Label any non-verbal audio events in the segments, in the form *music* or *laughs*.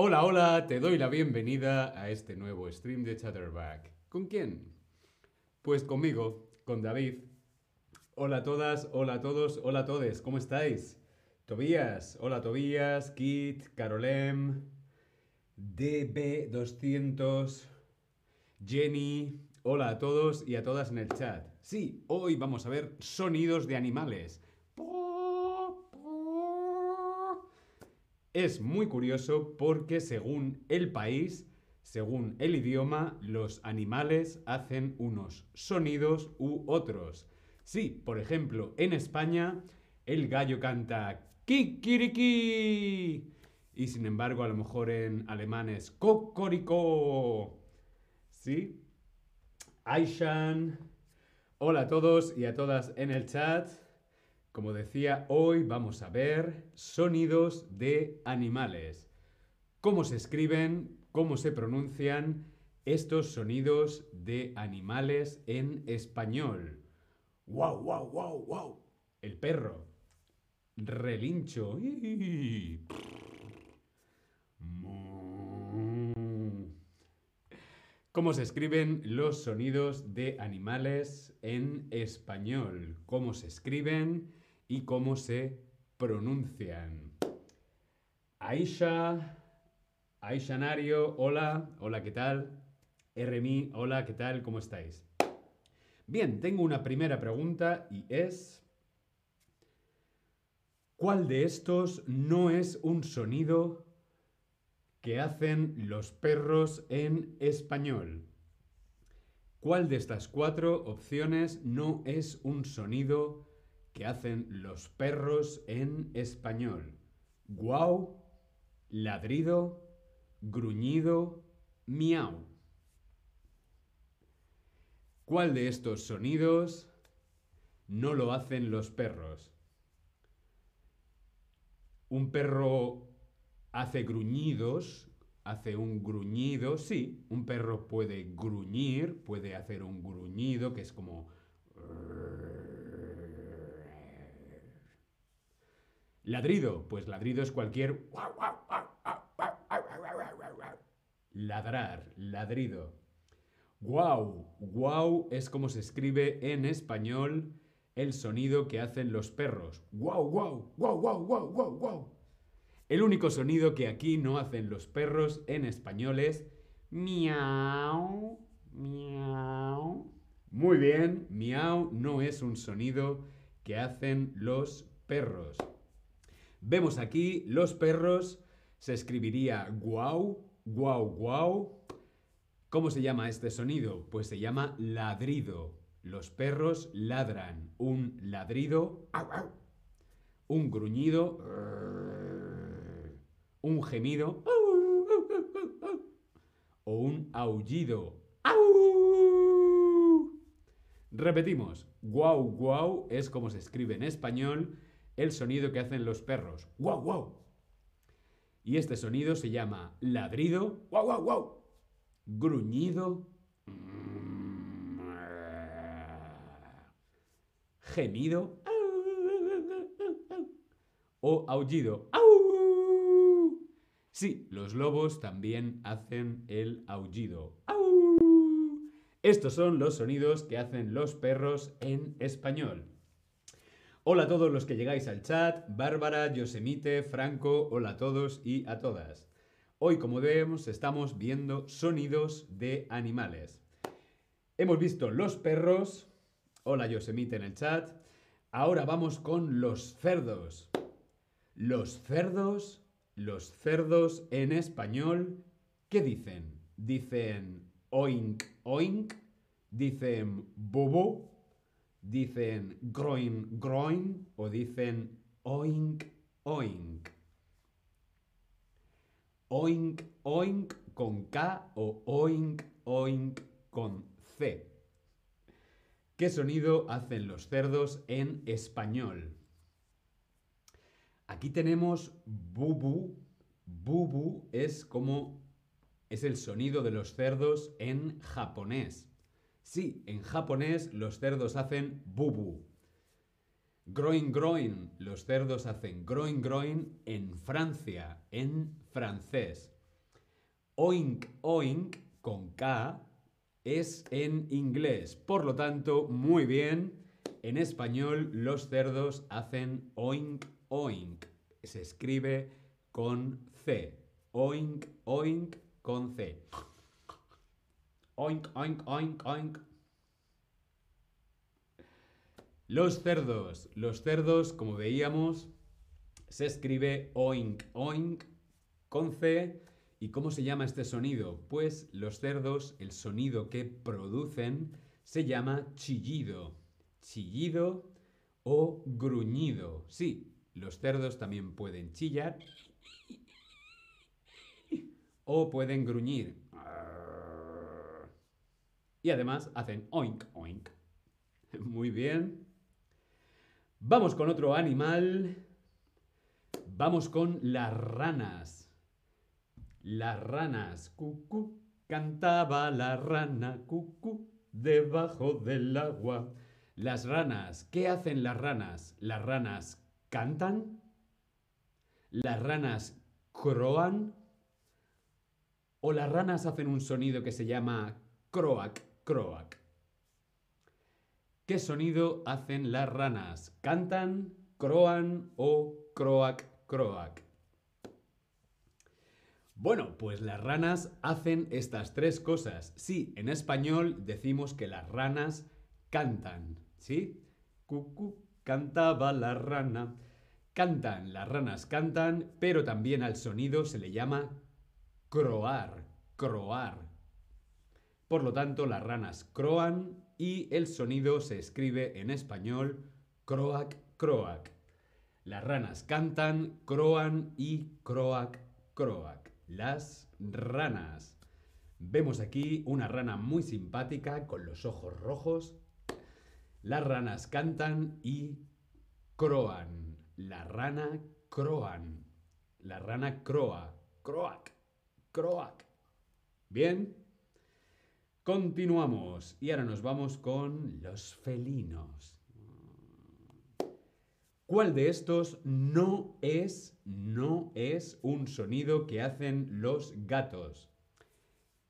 Hola, hola, te doy la bienvenida a este nuevo stream de Chatterback. ¿Con quién? Pues conmigo, con David. Hola a todas, hola a todos, hola a todos, ¿cómo estáis? Tobías, hola Tobías, Kit, Carolem, DB200, Jenny, hola a todos y a todas en el chat. Sí, hoy vamos a ver sonidos de animales. Es muy curioso porque según el país, según el idioma, los animales hacen unos sonidos u otros. Sí, por ejemplo, en España el gallo canta kikiriki y sin embargo a lo mejor en alemán es cocorico. ¿Sí? Aishan. Hola a todos y a todas en el chat. Como decía, hoy vamos a ver sonidos de animales. Cómo se escriben, cómo se pronuncian estos sonidos de animales en español. ¡Wow, wow, wow, wow! El perro. Relincho. ¿Cómo se escriben los sonidos de animales en español? ¿Cómo se escriben y cómo se pronuncian? Aisha, Aisha Nario, hola, hola, ¿qué tal? RMI, hola, ¿qué tal? ¿Cómo estáis? Bien, tengo una primera pregunta y es... ¿Cuál de estos no es un sonido que hacen los perros en español? ¿Cuál de estas cuatro opciones no es un sonido que hacen los perros en español? Guau, ladrido, gruñido, miau. ¿Cuál de estos sonidos no lo hacen los perros? Un perro hace gruñidos, hace un gruñido, sí, un perro puede gruñir, puede hacer un gruñido que es como... Ladrido, pues ladrido es cualquier... Ladrar, ladrido. Guau, guau es como se escribe en español el sonido que hacen los perros. Guau, guau, guau, guau, guau, guau, guau. El único sonido que aquí no hacen los perros en español es miau, miau. Muy bien, miau no es un sonido que hacen los perros. Vemos aquí los perros, se escribiría guau, guau, guau. ¿Cómo se llama este sonido? Pues se llama ladrido. Los perros ladran. Un ladrido, un gruñido, un gemido o un aullido. Repetimos, guau guau es como se escribe en español el sonido que hacen los perros. Guau guau. Y este sonido se llama ladrido, guau gruñido, gemido o aullido. Sí, los lobos también hacen el aullido. Estos son los sonidos que hacen los perros en español. Hola a todos los que llegáis al chat, Bárbara, Yosemite, Franco, hola a todos y a todas. Hoy, como vemos, estamos viendo sonidos de animales. Hemos visto los perros, hola Yosemite en el chat. Ahora vamos con los cerdos. Los cerdos, los cerdos en español, ¿qué dicen? Dicen oink, oink, dicen bobo, dicen groin, groin o dicen oink, oink. Oink, oink con K o oink, oink con C. ¿Qué sonido hacen los cerdos en español? Aquí tenemos bubu. Bubu es como es el sonido de los cerdos en japonés. Sí, en japonés los cerdos hacen bubu. Groin groin, los cerdos hacen groin groin en Francia, en francés. Oink, oink, con K, es en inglés. Por lo tanto, muy bien. En español, los cerdos hacen oink, oink. Se escribe con C. Oink, oink, con C. Oink, oink, oink, oink. Los cerdos. Los cerdos, como veíamos, se escribe oink, oink, con C. ¿Y cómo se llama este sonido? Pues los cerdos, el sonido que producen se llama chillido. Chillido o gruñido. Sí, los cerdos también pueden chillar o pueden gruñir. Y además hacen oink, oink. *laughs* Muy bien. Vamos con otro animal. Vamos con las ranas. Las ranas. Cucú. Cantaba la rana. Cucú. Debajo del agua. Las ranas. ¿Qué hacen las ranas? Las ranas cantan. Las ranas croan. O las ranas hacen un sonido que se llama croak, croak. ¿Qué sonido hacen las ranas? ¿Cantan, croan o croak, croak? Bueno, pues las ranas hacen estas tres cosas. Sí, en español decimos que las ranas cantan, ¿sí? Cucú, cantaba la rana. Cantan, las ranas cantan, pero también al sonido se le llama croar, croar. Por lo tanto, las ranas croan y el sonido se escribe en español croac, croac. Las ranas cantan, croan y croac, croac. Las ranas. Vemos aquí una rana muy simpática con los ojos rojos. Las ranas cantan y croan. La rana croan. La rana croa. Croac. Croac. Bien. Continuamos. Y ahora nos vamos con los felinos. ¿Cuál de estos no es, no es un sonido que hacen los gatos?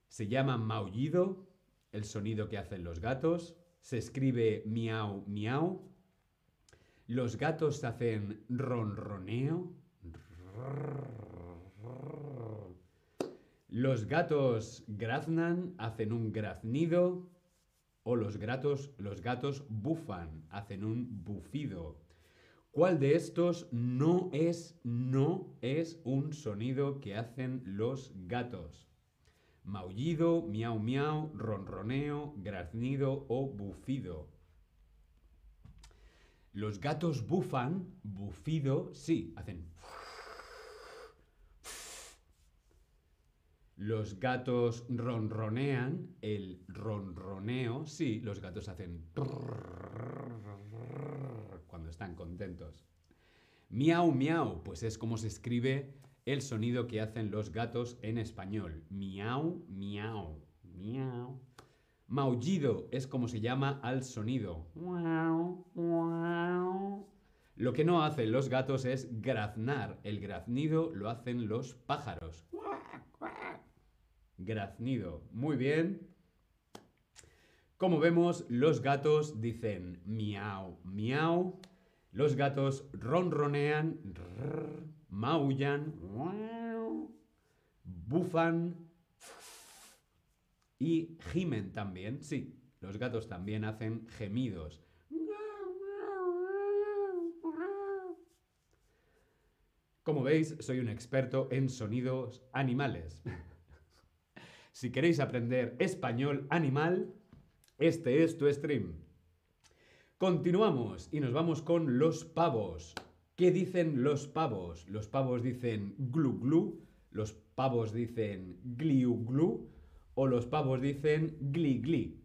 Se llama maullido, el sonido que hacen los gatos. Se escribe miau, miau. Los gatos hacen ronroneo. Los gatos graznan, hacen un graznido. O los gatos, los gatos bufan, hacen un bufido. ¿Cuál de estos no es, no es un sonido que hacen los gatos? Maullido, miau miau, ronroneo, graznido o bufido. Los gatos bufan, bufido, sí, hacen. Los gatos ronronean, el ronroneo, sí, los gatos hacen cuando están contentos. Miau, miau, pues es como se escribe el sonido que hacen los gatos en español. Miau, miau, miau. Maullido es como se llama al sonido. Lo que no hacen los gatos es graznar. El graznido lo hacen los pájaros. Graznido. Muy bien. Como vemos, los gatos dicen miau, miau. Los gatos ronronean, maullan, bufan y gimen también. Sí, los gatos también hacen gemidos. Como veis, soy un experto en sonidos animales. Si queréis aprender español animal, este es tu stream. Continuamos y nos vamos con los pavos. ¿Qué dicen los pavos? Los pavos dicen glu glu, los pavos dicen gliu glu o los pavos dicen gli gli.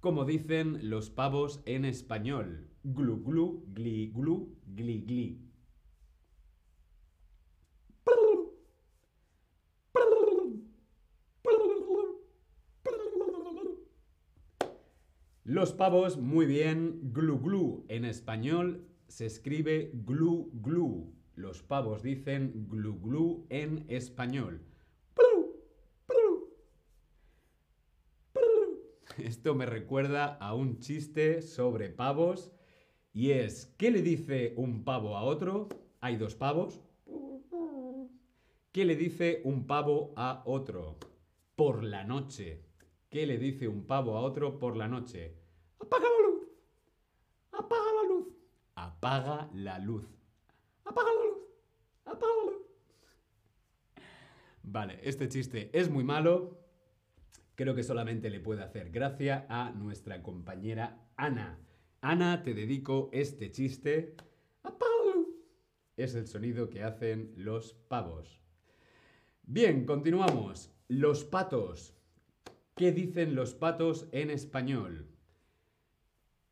Como dicen los pavos en español, glu glu, gli glu, gli gli. Los pavos, muy bien. Glu glu. En español se escribe glu glu. Los pavos dicen glu glu en español. *laughs* Esto me recuerda a un chiste sobre pavos y es, ¿qué le dice un pavo a otro? Hay dos pavos. ¿Qué le dice un pavo a otro? Por la noche. ¿Qué le dice un pavo a otro por la noche? Apaga la luz. Apaga la luz. Apaga la luz. Apaga la luz. Apaga la luz. Vale, este chiste es muy malo. Creo que solamente le puede hacer gracia a nuestra compañera Ana. Ana, te dedico este chiste. ¡Apaga la luz! Es el sonido que hacen los pavos. Bien, continuamos. Los patos. ¿Qué dicen los patos en español?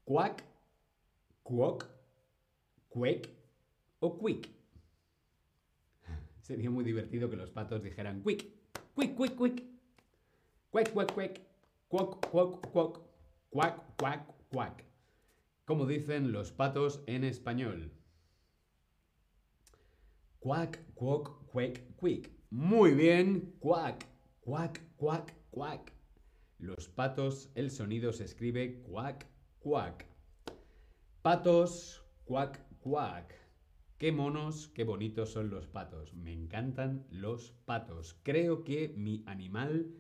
Cuac, cuoc, cuec o quick. Sería muy divertido que los patos dijeran quick, quick, quick, quick. Cuac, cuac, cuac. Cuoc, cuoc, cuoc. Cuac, cuac, cuac. Como dicen los patos en español. Cuac, cuoc, cuec, quick. Muy bien, cuac, cuac, cuac, cuac. Los patos, el sonido se escribe cuac, cuac. Patos, cuac, cuac. Qué monos, qué bonitos son los patos. Me encantan los patos. Creo que mi animal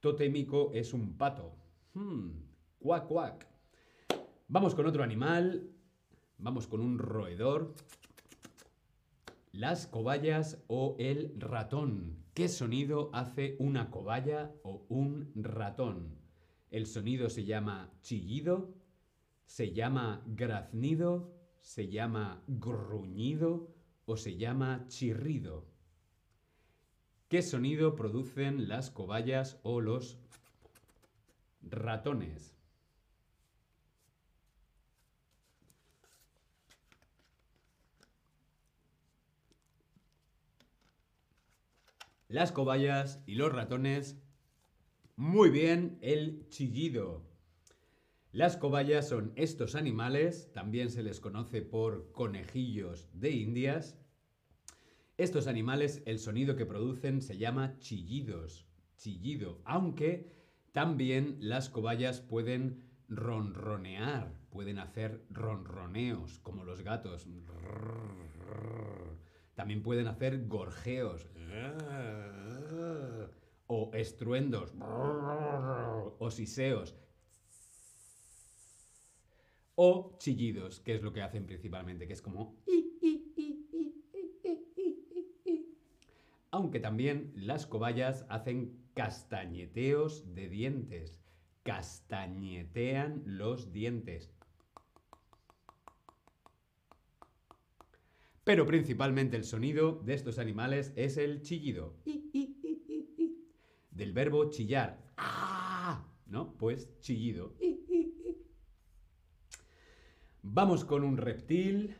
totémico es un pato. Hmm, cuac, cuac. Vamos con otro animal. Vamos con un roedor. Las cobayas o el ratón. ¿Qué sonido hace una cobaya o un ratón? El sonido se llama chillido, se llama graznido, se llama gruñido o se llama chirrido. ¿Qué sonido producen las cobayas o los ratones? Las cobayas y los ratones. Muy bien, el chillido. Las cobayas son estos animales, también se les conoce por conejillos de indias. Estos animales, el sonido que producen se llama chillidos, chillido, aunque también las cobayas pueden ronronear, pueden hacer ronroneos, como los gatos. También pueden hacer gorjeos. O estruendos. O siseos. O chillidos, que es lo que hacen principalmente, que es como... Aunque también las cobayas hacen castañeteos de dientes. Castañetean los dientes. Pero principalmente el sonido de estos animales es el chillido. Del verbo chillar. ¡Ah! ¿No? Pues chillido. Vamos con un reptil.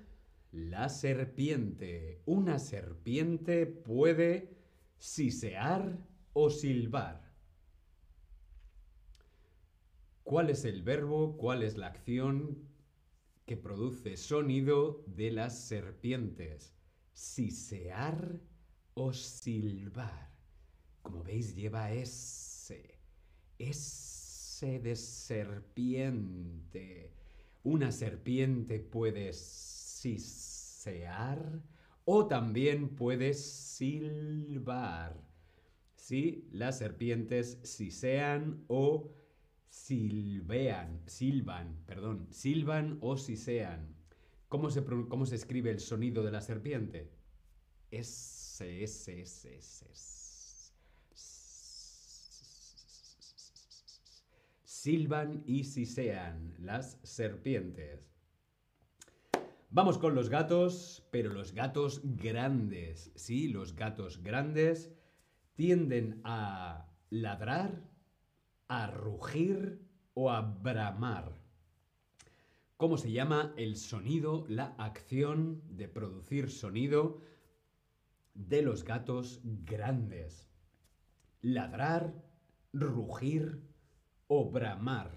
La serpiente. Una serpiente puede sisear o silbar. ¿Cuál es el verbo? ¿Cuál es la acción que produce sonido de las serpientes. Sisear o silbar. Como veis, lleva S. S de serpiente. Una serpiente puede sisear o también puede silbar. Sí, las serpientes sisean o silbean, silban, perdón, silban o sisean. ¿Cómo se, ¿Cómo se escribe el sonido de la serpiente? S, S, S, S, Silban y sisean las serpientes. Vamos con los gatos, pero los gatos grandes. Sí, los gatos grandes tienden a ladrar a rugir o a bramar. ¿Cómo se llama el sonido, la acción de producir sonido de los gatos grandes? Ladrar, rugir o bramar.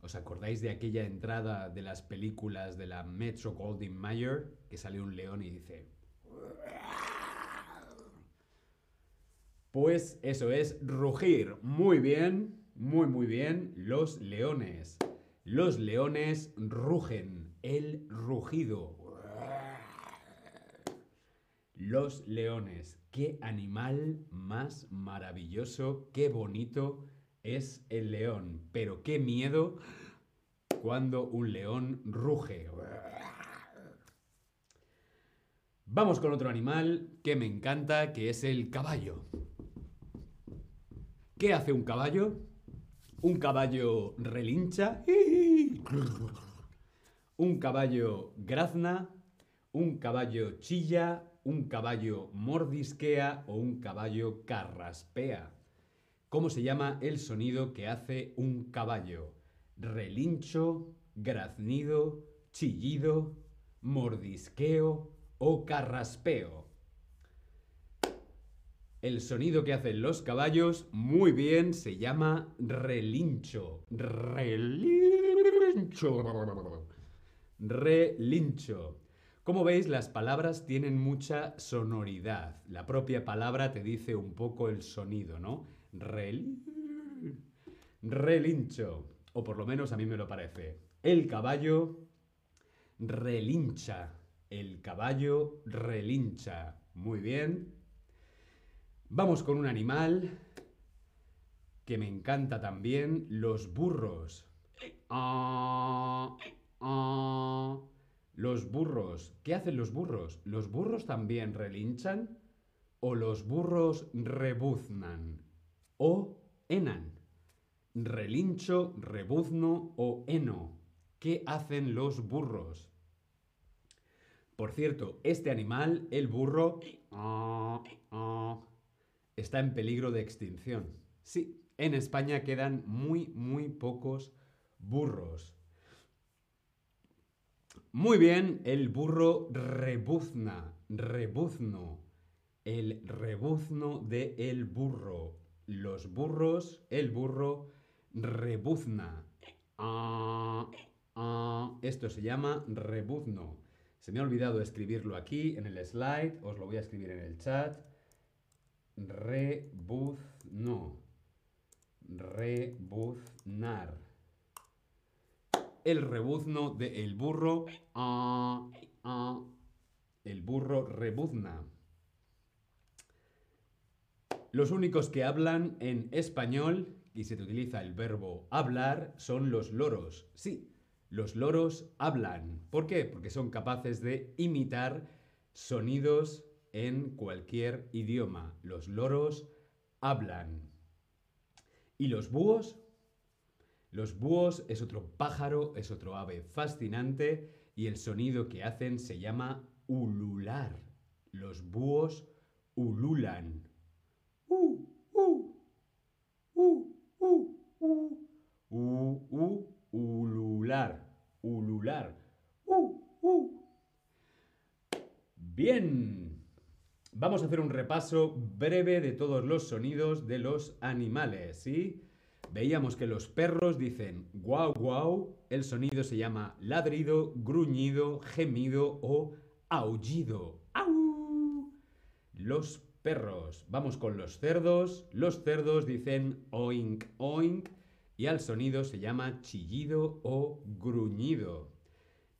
¿Os acordáis de aquella entrada de las películas de la Metro Goldwyn Mayer que sale un león y dice Pues eso es rugir. Muy bien, muy muy bien. Los leones. Los leones rugen. El rugido. Los leones. Qué animal más maravilloso, qué bonito es el león. Pero qué miedo cuando un león ruge. Vamos con otro animal que me encanta, que es el caballo. ¿Qué hace un caballo? Un caballo relincha. Un caballo grazna. Un caballo chilla. Un caballo mordisquea o un caballo carraspea. ¿Cómo se llama el sonido que hace un caballo? Relincho, graznido, chillido, mordisqueo o carraspeo. El sonido que hacen los caballos, muy bien, se llama relincho. Relincho. Relincho. Como veis, las palabras tienen mucha sonoridad. La propia palabra te dice un poco el sonido, ¿no? Relincho. O por lo menos a mí me lo parece. El caballo relincha. El caballo relincha. Muy bien. Vamos con un animal que me encanta también, los burros. Ah, ah. Los burros. ¿Qué hacen los burros? ¿Los burros también relinchan? ¿O los burros rebuznan? ¿O enan? Relincho, rebuzno o eno. ¿Qué hacen los burros? Por cierto, este animal, el burro, está en peligro de extinción. Sí, en España quedan muy, muy pocos burros. Muy bien, el burro rebuzna, rebuzno, el rebuzno de el burro. Los burros, el burro rebuzna. Ah, ah, esto se llama rebuzno. Se me ha olvidado escribirlo aquí en el slide, os lo voy a escribir en el chat. Rebuzno. Rebuznar. El rebuzno de el burro. Ah, ah, el burro rebuzna. Los únicos que hablan en español, y se utiliza el verbo hablar, son los loros. Sí, los loros hablan. ¿Por qué? Porque son capaces de imitar sonidos en cualquier idioma. Los loros hablan. ¿Y los búhos? Los búhos es otro pájaro, es otro ave fascinante y el sonido que hacen se llama ulular. Los búhos ululan. Uh, uh, uh, uh, uh, uh, uh, ulular, ulular. Uh, uh. Bien. Vamos a hacer un repaso breve de todos los sonidos de los animales, ¿sí? Veíamos que los perros dicen guau guau, el sonido se llama ladrido, gruñido, gemido o aullido. ¡Au! Los perros. Vamos con los cerdos. Los cerdos dicen oink oink y al sonido se llama chillido o gruñido.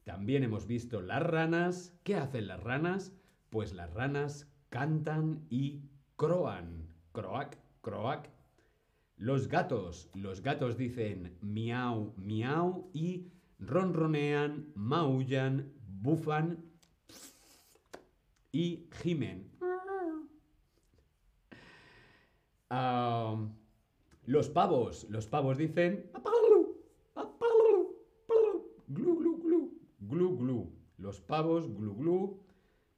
También hemos visto las ranas. ¿Qué hacen las ranas? Pues las ranas cantan y croan. Croac, croac. Los gatos. Los gatos dicen miau, miau y ronronean, maullan, bufan y gimen. Ah, los pavos. Los pavos dicen glu, glu, glu, glu, glu. Los pavos, glu, glu.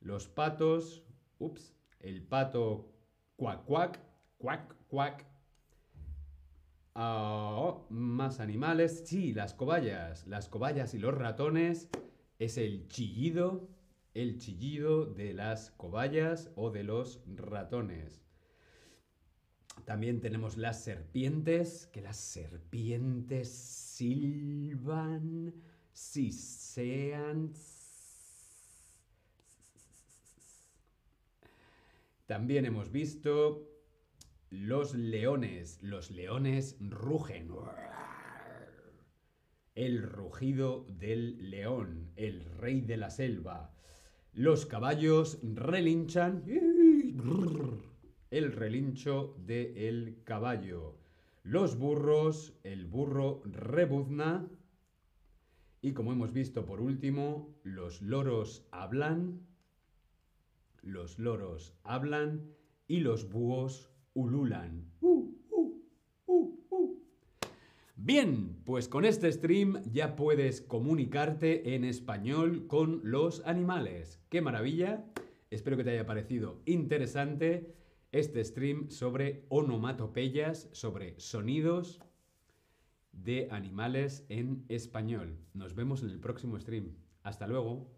Los patos, ups, el pato, cuac, cuac, cuac, cuac. Ah, más animales. Sí, las cobayas. Las cobayas y los ratones es el chillido, el chillido de las cobayas o de los ratones. También tenemos las serpientes, que las serpientes silban, sean También hemos visto Los leones. Los leones rugen. El rugido del león, el rey de la selva. Los caballos relinchan. El relincho del caballo. Los burros, el burro rebuzna. Y como hemos visto por último, los loros hablan. Los loros hablan y los búhos ululan. Uh, uh, uh, Bien, pues con este stream ya puedes comunicarte en español con los animales. ¡Qué maravilla! Espero que te haya parecido interesante este stream sobre onomatopeyas, sobre sonidos de animales en español. Nos vemos en el próximo stream. Hasta luego.